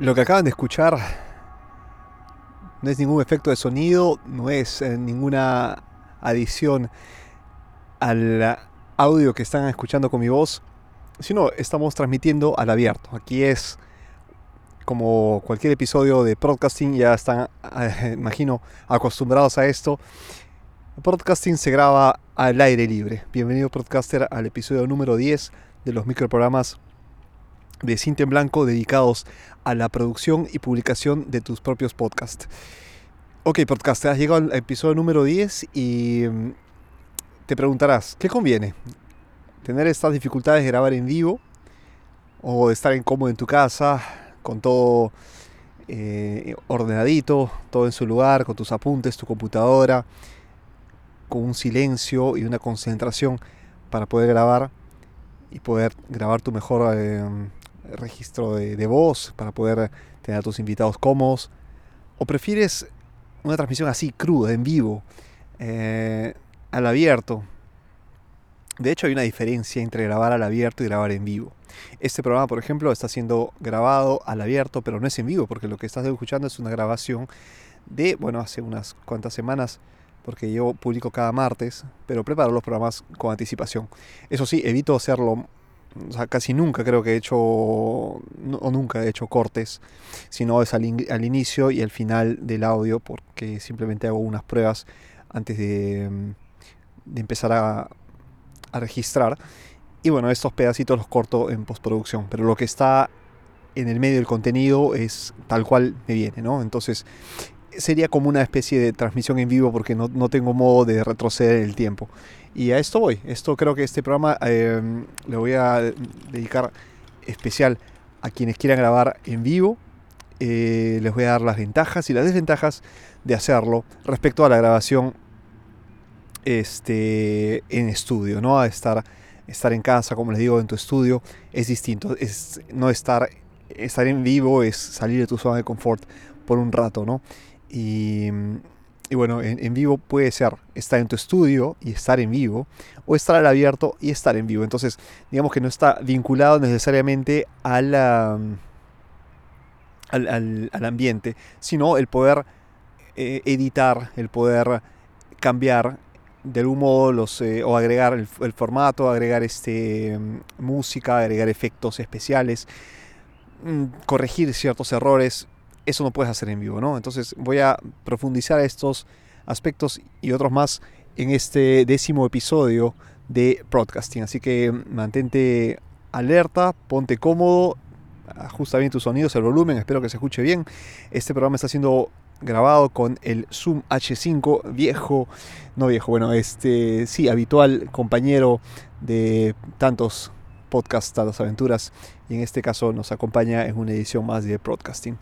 Lo que acaban de escuchar no es ningún efecto de sonido, no es eh, ninguna adición al audio que están escuchando con mi voz, sino estamos transmitiendo al abierto. Aquí es como cualquier episodio de podcasting, ya están, eh, imagino, acostumbrados a esto. Podcasting se graba al aire libre. Bienvenido podcaster al episodio número 10 de los microprogramas de Cinta en Blanco dedicados a la producción y publicación de tus propios podcasts. Ok, podcast, has llegado al episodio número 10 y mm, te preguntarás, ¿qué conviene? ¿Tener estas dificultades de grabar en vivo o estar incómodo en tu casa con todo eh, ordenadito, todo en su lugar, con tus apuntes, tu computadora, con un silencio y una concentración para poder grabar y poder grabar tu mejor eh, registro de, voz para poder tener a tus invitados cómodos? ¿O prefieres una transmisión así, cruda, en vivo, eh, al abierto? De hecho, hay una diferencia entre grabar al abierto y grabar en vivo. Este programa, por ejemplo, está siendo grabado al abierto, pero no es en vivo, porque lo que estás escuchando es una grabación de, bueno, hace unas cuantas semanas, porque yo publico cada martes, pero preparo los programas con anticipación. Eso sí, evito hacerlo o sea, casi nunca creo que he hecho, o nunca he hecho cortes, sino es al, inicio y al final del audio, porque simplemente hago unas pruebas antes de, mm, empezar a, registrar. Y bueno, estos pedacitos los corto en postproducción, pero lo que está en el medio del contenido es tal cual me viene, ¿no? Entonces sería como una especie de transmisión en vivo porque no, no tengo modo de retroceder el tiempo. Y a esto voy. Esto creo que este programa em, le voy a dedicar especial a quienes quieran grabar en vivo. Eh, les voy a dar las ventajas y las desventajas de hacerlo respecto a la grabación este, en estudio, ¿no? A estar, estar en casa, como les digo, en tu estudio es distinto. Es, no estar, estar en vivo es salir de tu zona de confort por un rato, ¿no? Y bueno, en, vivo puede ser estar en tu estudio y estar en vivo, o estar al abierto y estar en vivo. Entonces, digamos que no está vinculado necesariamente a al, al, ambiente, sino el poder eh, editar, el poder cambiar de algún modo los, eh, o agregar el, formato, agregar este, música, agregar efectos especiales, mm, corregir ciertos errores eso no puedes hacer en vivo, ¿no? Entonces voy a profundizar estos aspectos y otros más en este décimo episodio de Broadcasting. Así que mantente alerta, ponte cómodo, ajusta bien tus sonidos, el volumen, espero que se escuche bien. Este programa está siendo grabado con el Zoom H5 viejo, no viejo, bueno, este sí, habitual compañero de tantos podcasts, tantas aventuras y en este caso nos acompaña en una edición más de Broadcasting.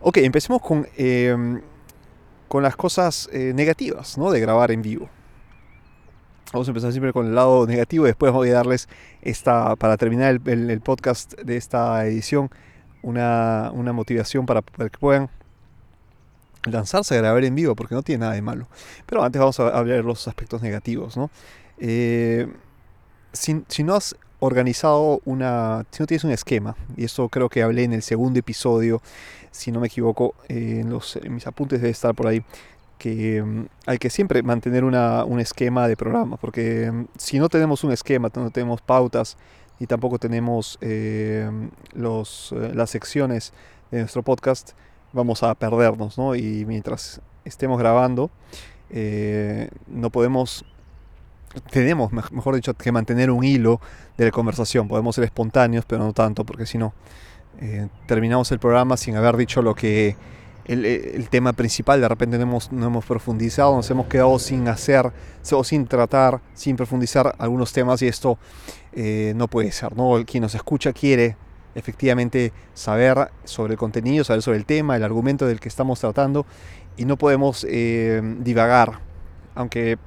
Ok, empecemos con, em, con las cosas eh, negativas ¿no? de grabar en vivo. Vamos a empezar siempre con el lado negativo y después voy a darles esta, para terminar el, podcast de esta edición, una, una motivación para, que puedan lanzarse a grabar en vivo, porque no tiene nada de malo. Pero antes vamos a hablar de los aspectos negativos. ¿no? Eh, si, si, no has organizado una, si no tienes un esquema, y eso creo que hablé en el segundo episodio, si no me equivoco, eh, en, los, mis apuntes debe estar por ahí, que mm, hay que siempre mantener una, un esquema de programa, porque mm, si no tenemos un esquema, no tenemos pautas y tampoco tenemos eh, los, eh, las secciones de nuestro podcast, vamos a perdernos, ¿no? Y mientras estemos grabando, no podemos tenemos, mejor dicho, que mantener un hilo de la conversación. Podemos ser espontáneos, pero no tanto, porque si no, eh, terminamos el programa sin haber dicho lo que el, tema principal, de repente no hemos, no hemos profundizado, nos hemos quedado sin hacer o sin tratar, sin profundizar algunos temas y esto eh, no puede ser. ¿no? Quien nos escucha quiere efectivamente saber sobre el contenido, saber sobre el tema, el argumento del que estamos tratando y no podemos eh, divagar, aunque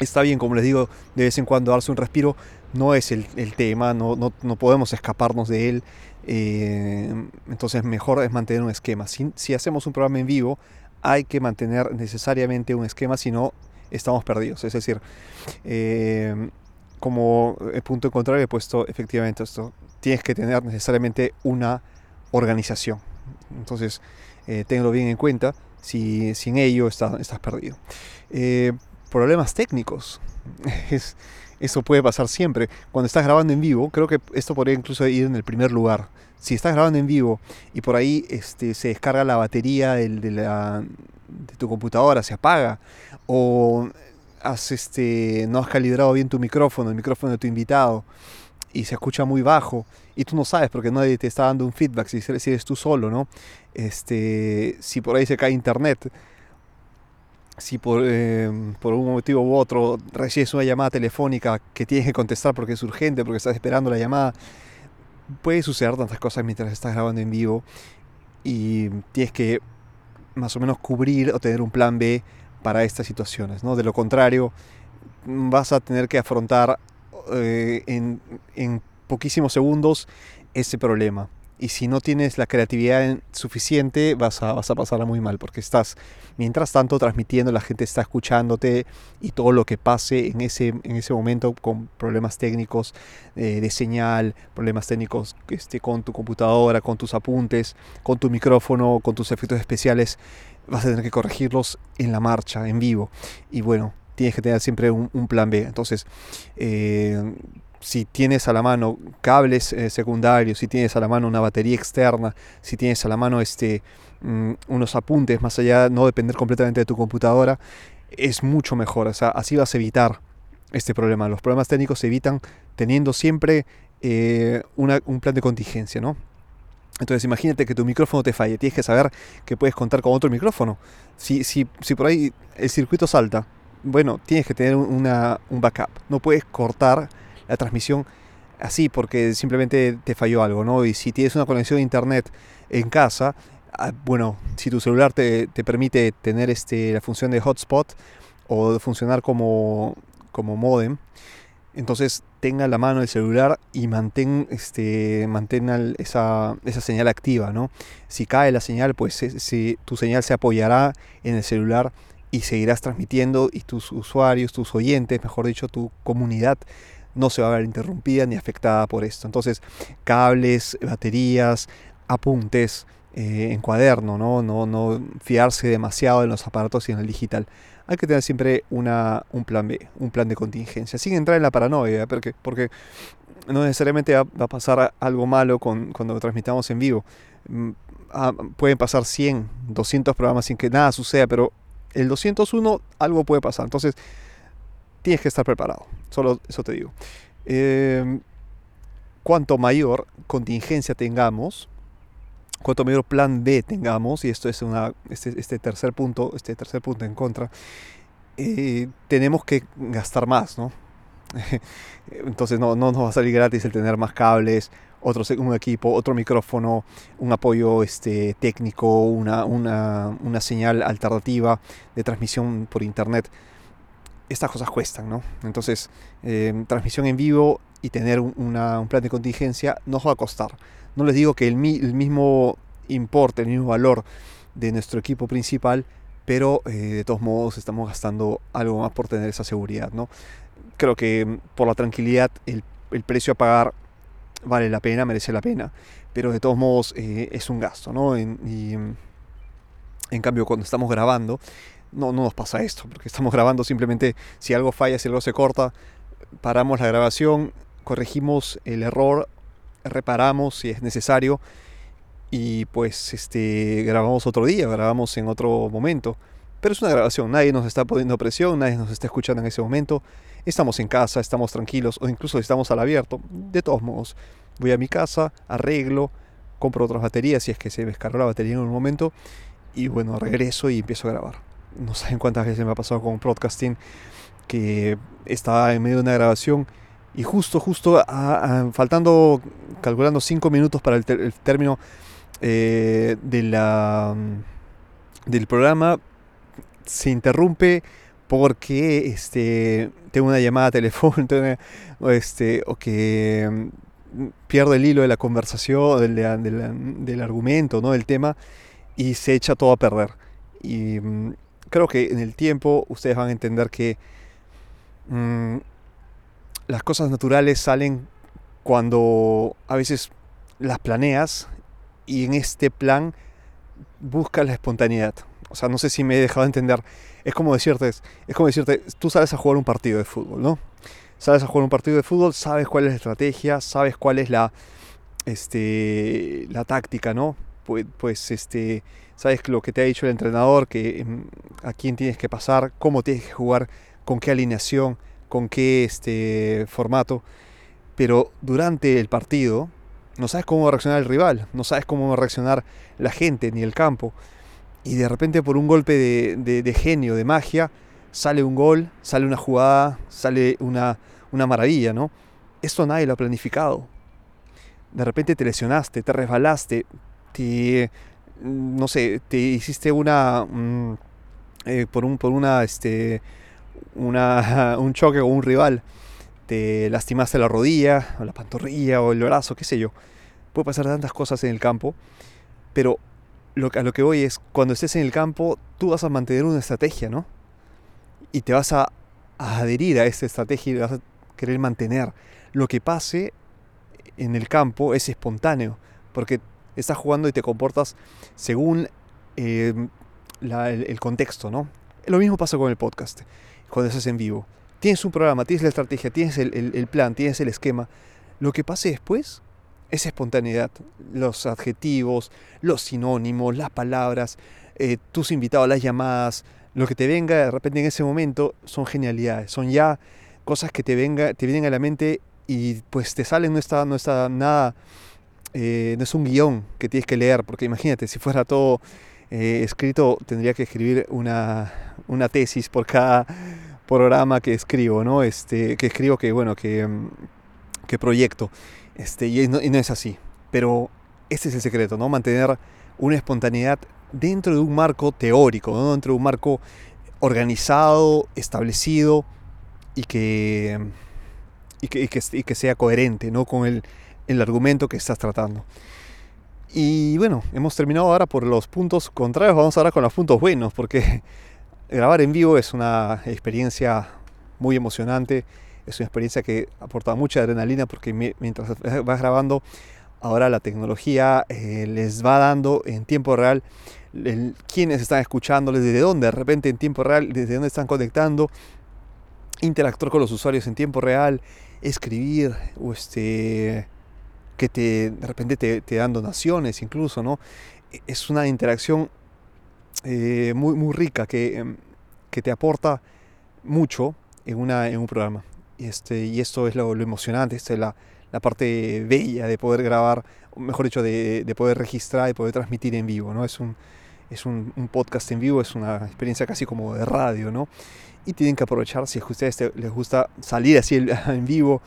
Está bien, como les digo, de vez en cuando darse un respiro no es el, tema, no, no, no, podemos escaparnos de él. Eh, entonces mejor es mantener un esquema. Si, si, hacemos un programa en vivo, hay que mantener necesariamente un esquema, si no estamos perdidos. Es decir, eh, como punto en contrario he puesto efectivamente esto, tienes que tener necesariamente una organización. Entonces, eh, tenlo bien en cuenta, si sin ello estás perdido. Eh, problemas técnicos. Es, eso puede pasar siempre. Cuando estás grabando en vivo, creo que esto podría incluso ir en el primer lugar. Si estás grabando en vivo y por ahí este, se descarga la batería de, tu computadora, se apaga, o este, no has calibrado bien tu micrófono, el micrófono de tu invitado, y se escucha muy bajo, y tú no sabes porque nadie te está dando un feedback si, si eres tú solo, ¿no? Este, si por ahí se cae internet, si por, em, por un motivo u otro recibes una llamada telefónica que tienes que contestar porque es urgente, porque estás esperando la llamada, puede suceder tantas cosas mientras estás grabando en vivo y tienes que más o menos cubrir o tener un plan B para estas situaciones. ¿no? De lo contrario, vas a tener que afrontar eh, en, en poquísimos segundos ese problema y si no tienes la creatividad suficiente vas a, vas a pasarla muy mal porque estás mientras tanto transmitiendo, la gente está escuchándote y todo lo que pase en ese, en ese momento con problemas técnicos eh, de señal, problemas técnicos este, con tu computadora, con tus apuntes, con tu micrófono, con tus efectos especiales, vas a tener que corregirlos en la marcha, en vivo. Y bueno, tienes que tener siempre un, plan B. Entonces, eh, si tienes a la mano cables eh, secundarios, si tienes a la mano una batería externa, si tienes a la mano este, mm, unos apuntes, más allá de no depender completamente de tu computadora, es mucho mejor. O sea, así vas a evitar este problema. Los problemas técnicos se evitan teniendo siempre eh, un plan de contingencia, ¿no? Entonces imagínate que tu micrófono te falle, tienes que saber que puedes contar con otro micrófono. Si, si, si por ahí el circuito salta, bueno, tienes que tener una, un backup. No puedes cortar la transmisión así porque simplemente te falló algo, ¿no? Y si tienes una conexión de internet en casa, ah, bueno, si tu celular te, permite tener este, la función de hotspot o funcionar como, como modem, entonces tenga la mano el celular y mantén, este, mantenga esa, esa, señal activa, ¿no? Si cae la señal, pues si, tu señal se apoyará en el celular y seguirás transmitiendo y tus usuarios, tus oyentes, mejor dicho, tu comunidad no se va a ver interrumpida ni afectada por esto. Entonces, cables, baterías, apuntes eh, en cuaderno, ¿no? ¿no? No fiarse demasiado en los aparatos y en el digital. Hay que tener siempre una, un plan B, un plan de contingencia, sin entrar en la paranoia, porque, porque no necesariamente va, a pasar algo malo con, cuando transmitamos en vivo. Mm, ah, pueden pasar 100, 200 programas sin que nada suceda, pero el 201 algo puede pasar. Entonces, tienes que estar preparado. Solo eso te digo. Em, cuanto mayor contingencia tengamos, cuanto mayor plan B tengamos, y esto es una, este, este tercer punto, este tercer punto en contra, eh, tenemos que gastar más, ¿no? Entonces no, no, nos va a salir gratis el tener más cables, otro, un equipo, otro micrófono, un apoyo este, técnico, una, una, una señal alternativa de transmisión por internet estas cosas cuestan, ¿no? Entonces, em, transmisión en vivo y tener un, plan de contingencia nos va a costar. No les digo que el, mismo importe, el mismo valor de nuestro equipo principal, pero eh, de todos modos estamos gastando algo más por tener esa seguridad, ¿no? Creo que em, por la tranquilidad el, precio a pagar vale la pena, merece la pena, pero de todos modos eh, es un gasto, ¿no? Y, em, en cambio, cuando estamos grabando, no, no nos pasa esto, porque estamos grabando simplemente si algo falla, si algo se corta, paramos la grabación, corregimos el error, reparamos si es necesario y pues este, grabamos otro día, grabamos en otro momento. Pero es una grabación, nadie nos está poniendo presión, nadie nos está escuchando en ese momento. Estamos en casa, estamos tranquilos o incluso estamos al abierto. De todos modos, voy a mi casa, arreglo, compro otras baterías si es que se descargó la batería en un momento y bueno, regreso y empiezo a grabar no saben cuántas veces me ha pasado con podcasting que estaba en medio de una grabación y justo, justo, faltando, calculando cinco minutos para el, término eh, de la, del programa, se interrumpe porque este, tengo una llamada telefónica este, o que mm, pierdo el hilo de la conversación, del, del argumento, ¿no? del tema, y se echa todo a perder. Y mm, creo que en el tiempo ustedes van a entender que mm, las cosas naturales salen cuando a veces las planeas y en este plan busca la espontaneidad. O sea, no sé si me he dejado entender. Es como decirte, es como decirte, tú sales a jugar un partido de fútbol, ¿no? Sales a jugar un partido de fútbol, sabes cuál es la estrategia, sabes cuál es la, este, la táctica, ¿no? Pues, pues este, sabes lo que te ha dicho el entrenador, que em, a quién tienes que pasar, cómo tienes que jugar, con qué alineación, con qué este, formato. Pero durante el partido no sabes cómo va a reaccionar el rival, no sabes cómo va a reaccionar la gente ni el campo. Y de repente por un golpe de, genio, de magia, sale un gol, sale una jugada, sale una, una maravilla, ¿no? Esto nadie lo ha planificado. De repente te lesionaste, te resbalaste, te, no sé, te hiciste una, mm, eh, por, un, por una, este, una, un choque con un rival, te lastimaste la rodilla, o la pantorrilla, o el brazo, qué sé yo. Puede pasar tantas cosas en el campo, pero lo, a lo que voy es, cuando estés en el campo, tú vas a mantener una estrategia, ¿no? Y te vas a, adherir a esta estrategia y vas a querer mantener. Lo que pase en el campo es espontáneo, porque estás jugando y te comportas según eh, el, contexto, ¿no? Lo mismo pasa con el podcast, cuando estás en vivo. Tienes un programa, tienes la estrategia, tienes el, plan, tienes el esquema. Lo que pase después es espontaneidad. Los adjetivos, los sinónimos, las palabras, eh, tus invitados, las llamadas, lo que te venga de repente en ese momento son genialidades, son ya cosas que te, venga, te vienen a la mente y pues te salen, no está, no está nada eh, no es un guion que tienes que leer, porque imagínate, si fuera todo eh, escrito, tendría que escribir una, una, tesis por cada programa que escribo, ¿no? Este, que escribo, que bueno, que, mm, que proyecto. Este, y, no, y no es así. Pero este es el secreto, ¿no? Mantener una espontaneidad dentro de un marco teórico, ¿no? dentro de un marco organizado, establecido y que, y que, y que, y que sea coherente ¿no? con el el argumento que estás tratando. Y bueno, hemos terminado ahora por los puntos contrarios, vamos ahora con los puntos buenos, porque grabar en vivo es una experiencia muy emocionante, es una experiencia que aporta mucha adrenalina porque mientras vas grabando, ahora la tecnología eh, les va dando en tiempo real quiénes están escuchando, desde dónde, de repente en tiempo real, desde dónde están conectando, interactuar con los usuarios en tiempo real, escribir o este que te, de repente te, dan donaciones incluso, ¿no? E, es una interacción eh, muy, muy rica que, em, que, te aporta mucho en, una, en un programa. Este, y esto es lo, emocionante, esta es la, la, parte bella de poder grabar, mejor dicho, de, de, poder registrar y poder transmitir en vivo, ¿no? Es un, es un, un, podcast en vivo, es una experiencia casi como de radio, ¿no? Y tienen que aprovechar, si a ustedes les gusta salir así en vivo,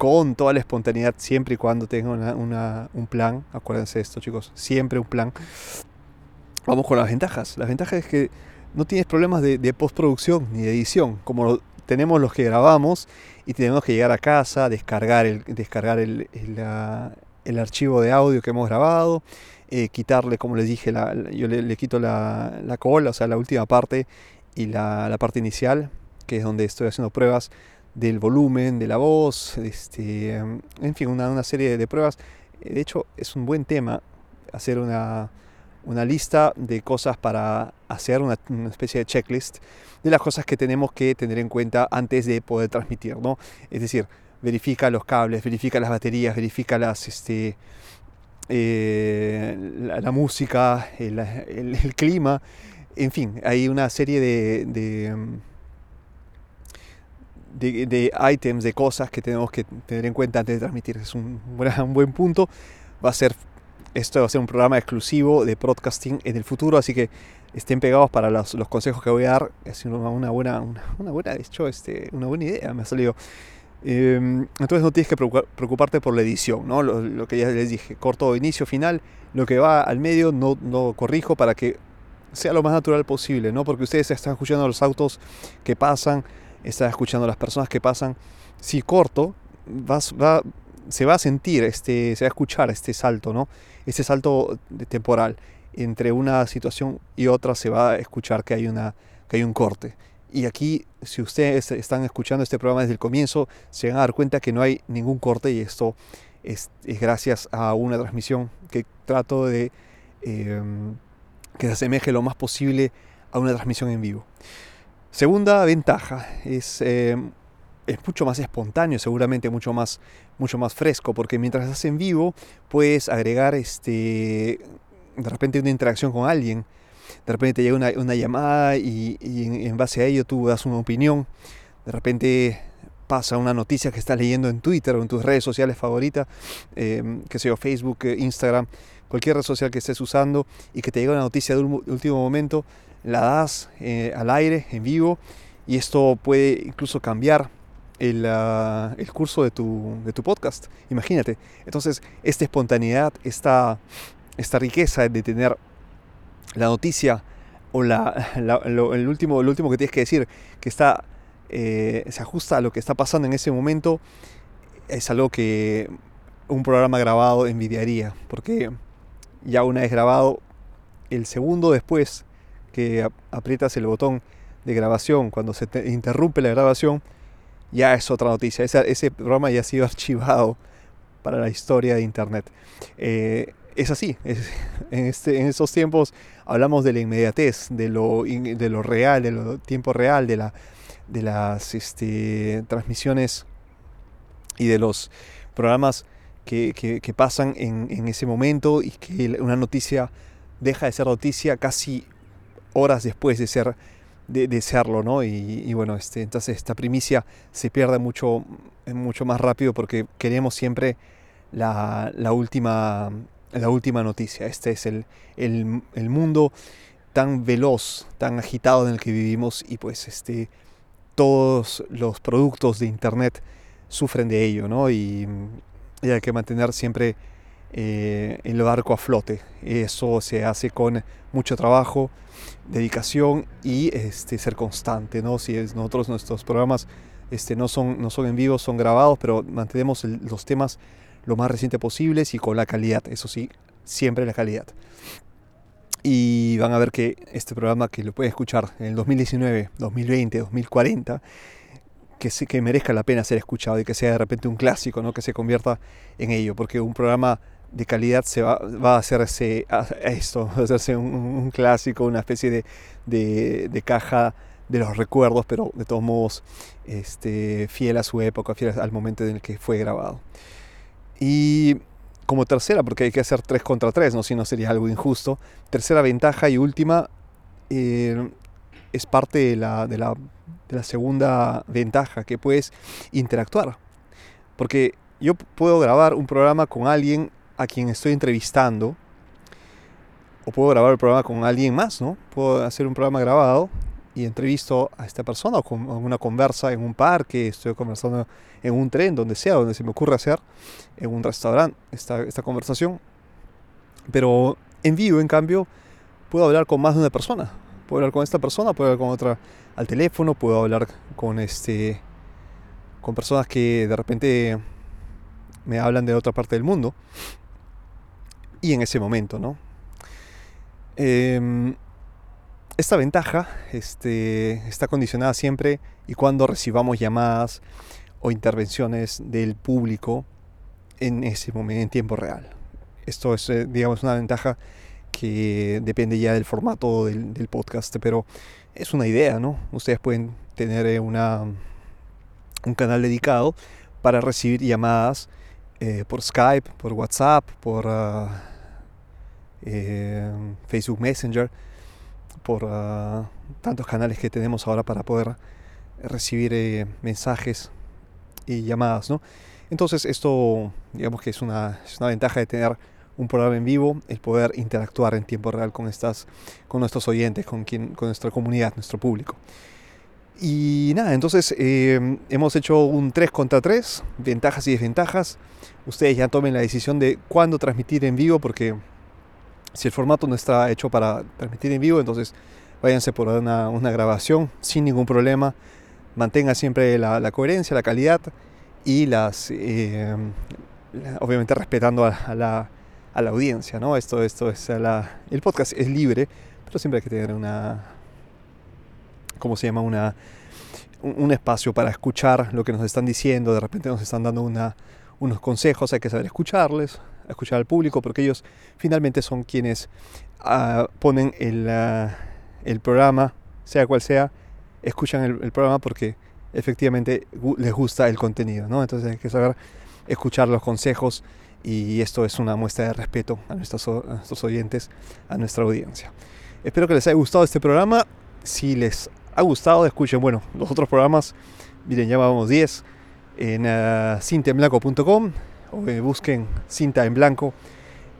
con toda la espontaneidad, siempre y cuando tenga un plan. Acuérdense de esto, chicos, siempre un plan. Vamos con las ventajas. Las ventajas es que no tienes problemas de, postproducción ni de edición, como tenemos los que grabamos y tenemos que llegar a casa, descargar el, descargar el, archivo de audio que hemos grabado, eh, quitarle, como les dije, yo le, quito la, cola, o sea, la última parte y la, la parte inicial, que es donde estoy haciendo pruebas del volumen de la voz, este, en fin, una, serie de pruebas. De hecho, es un buen tema hacer una, lista de cosas para hacer una, especie de checklist de las cosas que tenemos que tener en cuenta antes de poder transmitir, ¿no? Es decir, verifica los cables, verifica las baterías, verifica las, este, eh, la, música, el, clima, en fin, hay una serie de de, de, items, de cosas que tenemos que tener en cuenta antes de transmitir. Es un, un buen punto. Va a ser, esto va a ser un programa exclusivo de broadcasting en el futuro, así que estén pegados para los, los consejos que voy a dar. Es una, una buena, una, una, buena, de hecho, este, una buena idea, me ha salido. Em, entonces no tienes que preocuparte por la edición, ¿no? Lo, lo, que ya les dije, corto, inicio, final, lo que va al medio no, no corrijo para que sea lo más natural posible, ¿no? Porque ustedes están escuchando los autos que pasan, está escuchando las personas que pasan. Si corto, vas, va, se va a sentir, este, se va a escuchar este salto, ¿no? Este salto temporal. Entre una situación y otra se va a escuchar que hay, una, que hay un corte. Y aquí, si ustedes están escuchando este programa desde el comienzo, se van a dar cuenta que no hay ningún corte y esto es, gracias a una transmisión que trato de em, que se asemeje lo más posible a una transmisión en vivo. Segunda ventaja es, em, es mucho más espontáneo, seguramente mucho más, mucho más fresco, porque mientras estás en vivo puedes agregar este, de repente una interacción con alguien, de repente te llega una, llamada y, en, base a ello tú das una opinión, de repente pasa una noticia que estás leyendo en Twitter o en tus redes sociales favoritas, eh, que sea Facebook, eh, Instagram, cualquier red social que estés usando y que te llega una noticia de último momento, la das eh, al aire, en vivo, y esto puede incluso cambiar el, ah, el curso de tu, de tu, podcast. Imagínate. Entonces, esta espontaneidad, esta, esta riqueza de tener la noticia o la, el, último, lo último que tienes que decir, que está eh, se ajusta a lo que está pasando en ese momento, es algo que un programa grabado envidiaría, porque ya una vez grabado, el segundo después que aprietas el botón de grabación, cuando se interrumpe la grabación, ya es otra noticia. Ese, programa ya ha sido archivado para la historia de Internet. Eh, es así, en, este, en estos tiempos hablamos de la inmediatez, de lo, de lo real, de lo tiempo real, de las este, transmisiones y de los programas que, pasan en, ese momento y que una noticia deja de ser noticia casi horas después de ser de, serlo, ¿no? Y, bueno, este, entonces esta primicia se pierde mucho, mucho más rápido porque queremos siempre la, última, la última noticia. Este es el, el, mundo tan veloz, tan agitado en el que vivimos y pues este todos los productos de Internet sufren de ello, ¿no? Y, hay que mantener siempre eh, el barco a flote. Eso se hace con mucho trabajo, dedicación y este, ser constante, ¿no? Si es, nosotros nuestros programas este, no, son, no son en vivo, son grabados, pero mantenemos los temas lo más reciente posibles y con la calidad, eso sí, siempre la calidad y van a ver que este programa que lo pueden escuchar en el 2019, 2020, 2040, que, que merezca la pena ser escuchado y que sea de repente un clásico, ¿no? que se convierta en ello, porque un programa de calidad se va, a hacerse esto, va a hacerse un, clásico, una especie de, de, caja de los recuerdos, pero de todos modos este, fiel a su época, fiel al momento en el que fue grabado. Y como tercera, porque hay que hacer 3 contra 3, ¿no? si no sería algo injusto. Tercera ventaja y última eh, es parte de la, de, la, de la segunda ventaja, que puedes interactuar. Porque yo puedo grabar un programa con alguien a quien estoy entrevistando, o puedo grabar el programa con alguien más, ¿no? Puedo hacer un programa grabado y entrevisto a esta persona o con una conversa en un parque, estoy conversando en un tren, donde sea, donde se me ocurre hacer, en un restaurante, esta, esta conversación. Pero en vivo, en cambio, puedo hablar con más de una persona. Puedo hablar con esta persona, puedo hablar con otra al teléfono, puedo hablar con este con personas que de repente me hablan de otra parte del mundo. Y en ese momento, ¿no? Eh, esta ventaja este, está condicionada siempre y cuando recibamos llamadas o intervenciones del público en ese momento, en tiempo real. Esto es, eh, digamos, una ventaja que depende ya del formato del, podcast, pero es una idea, ¿no? Ustedes pueden tener eh, una, un canal dedicado para recibir llamadas eh, por Skype, por WhatsApp, por ah, Facebook Messenger por ah, tantos canales que tenemos ahora para poder recibir eh, mensajes y llamadas, ¿no? Entonces esto, digamos que es una, es una ventaja de tener un programa en vivo, el poder interactuar en tiempo real con, estas, con nuestros oyentes, con, quien, con nuestra comunidad, nuestro público. Y nada, entonces eh, hemos hecho un 3 contra 3, ventajas y desventajas. Ustedes ya tomen la decisión de cuándo transmitir en vivo, porque si el formato no está hecho para transmitir en vivo, entonces váyanse por una, grabación sin ningún problema. Mantenga siempre la, coherencia, la calidad y las, eh, obviamente respetando a, la, a, la, audiencia, ¿no? Esto, esto es la, el podcast es libre, pero siempre hay que tener una, ¿cómo se llama? Una, un, espacio para escuchar lo que nos están diciendo. De repente nos están dando una, unos consejos, hay que saber escucharles, escuchar al público, porque ellos finalmente son quienes ah, ponen el, ah, el, programa, sea cual sea, escuchan el, programa porque efectivamente les gusta el contenido, ¿no? Entonces hay que saber escuchar los consejos y esto es una muestra de respeto a nuestros, nuestros oyentes, a nuestra audiencia. Espero que les haya gustado este programa. Si les ha gustado, escuchen, bueno, los otros programas. Miren, ya vamos 10 en uh, o eh, busquen Cinta en Blanco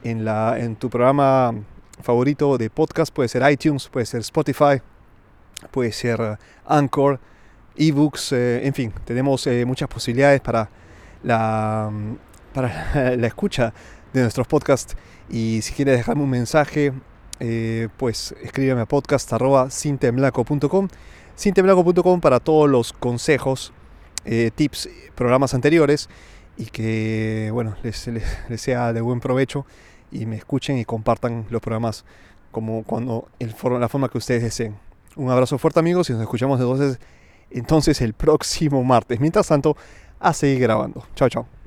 en, la, en tu programa favorito de podcast. Puede ser iTunes, puede ser Spotify, puede ser uh, Anchor, eBooks, eh, en fin, tenemos muchas posibilidades para la, para la escucha de nuestros podcasts. Y si quieres dejarme un mensaje, eh, pues escríbeme a podcast.cintemlaco.com cintemlaco.com para todos los consejos, eh, tips, programas anteriores y que bueno, les, les, sea de buen provecho y me escuchen y compartan los programas como cuando el, la forma que ustedes deseen. Un abrazo fuerte amigos y nos escuchamos entonces, entonces el próximo martes. Mientras tanto, a seguir grabando. Chao, chao.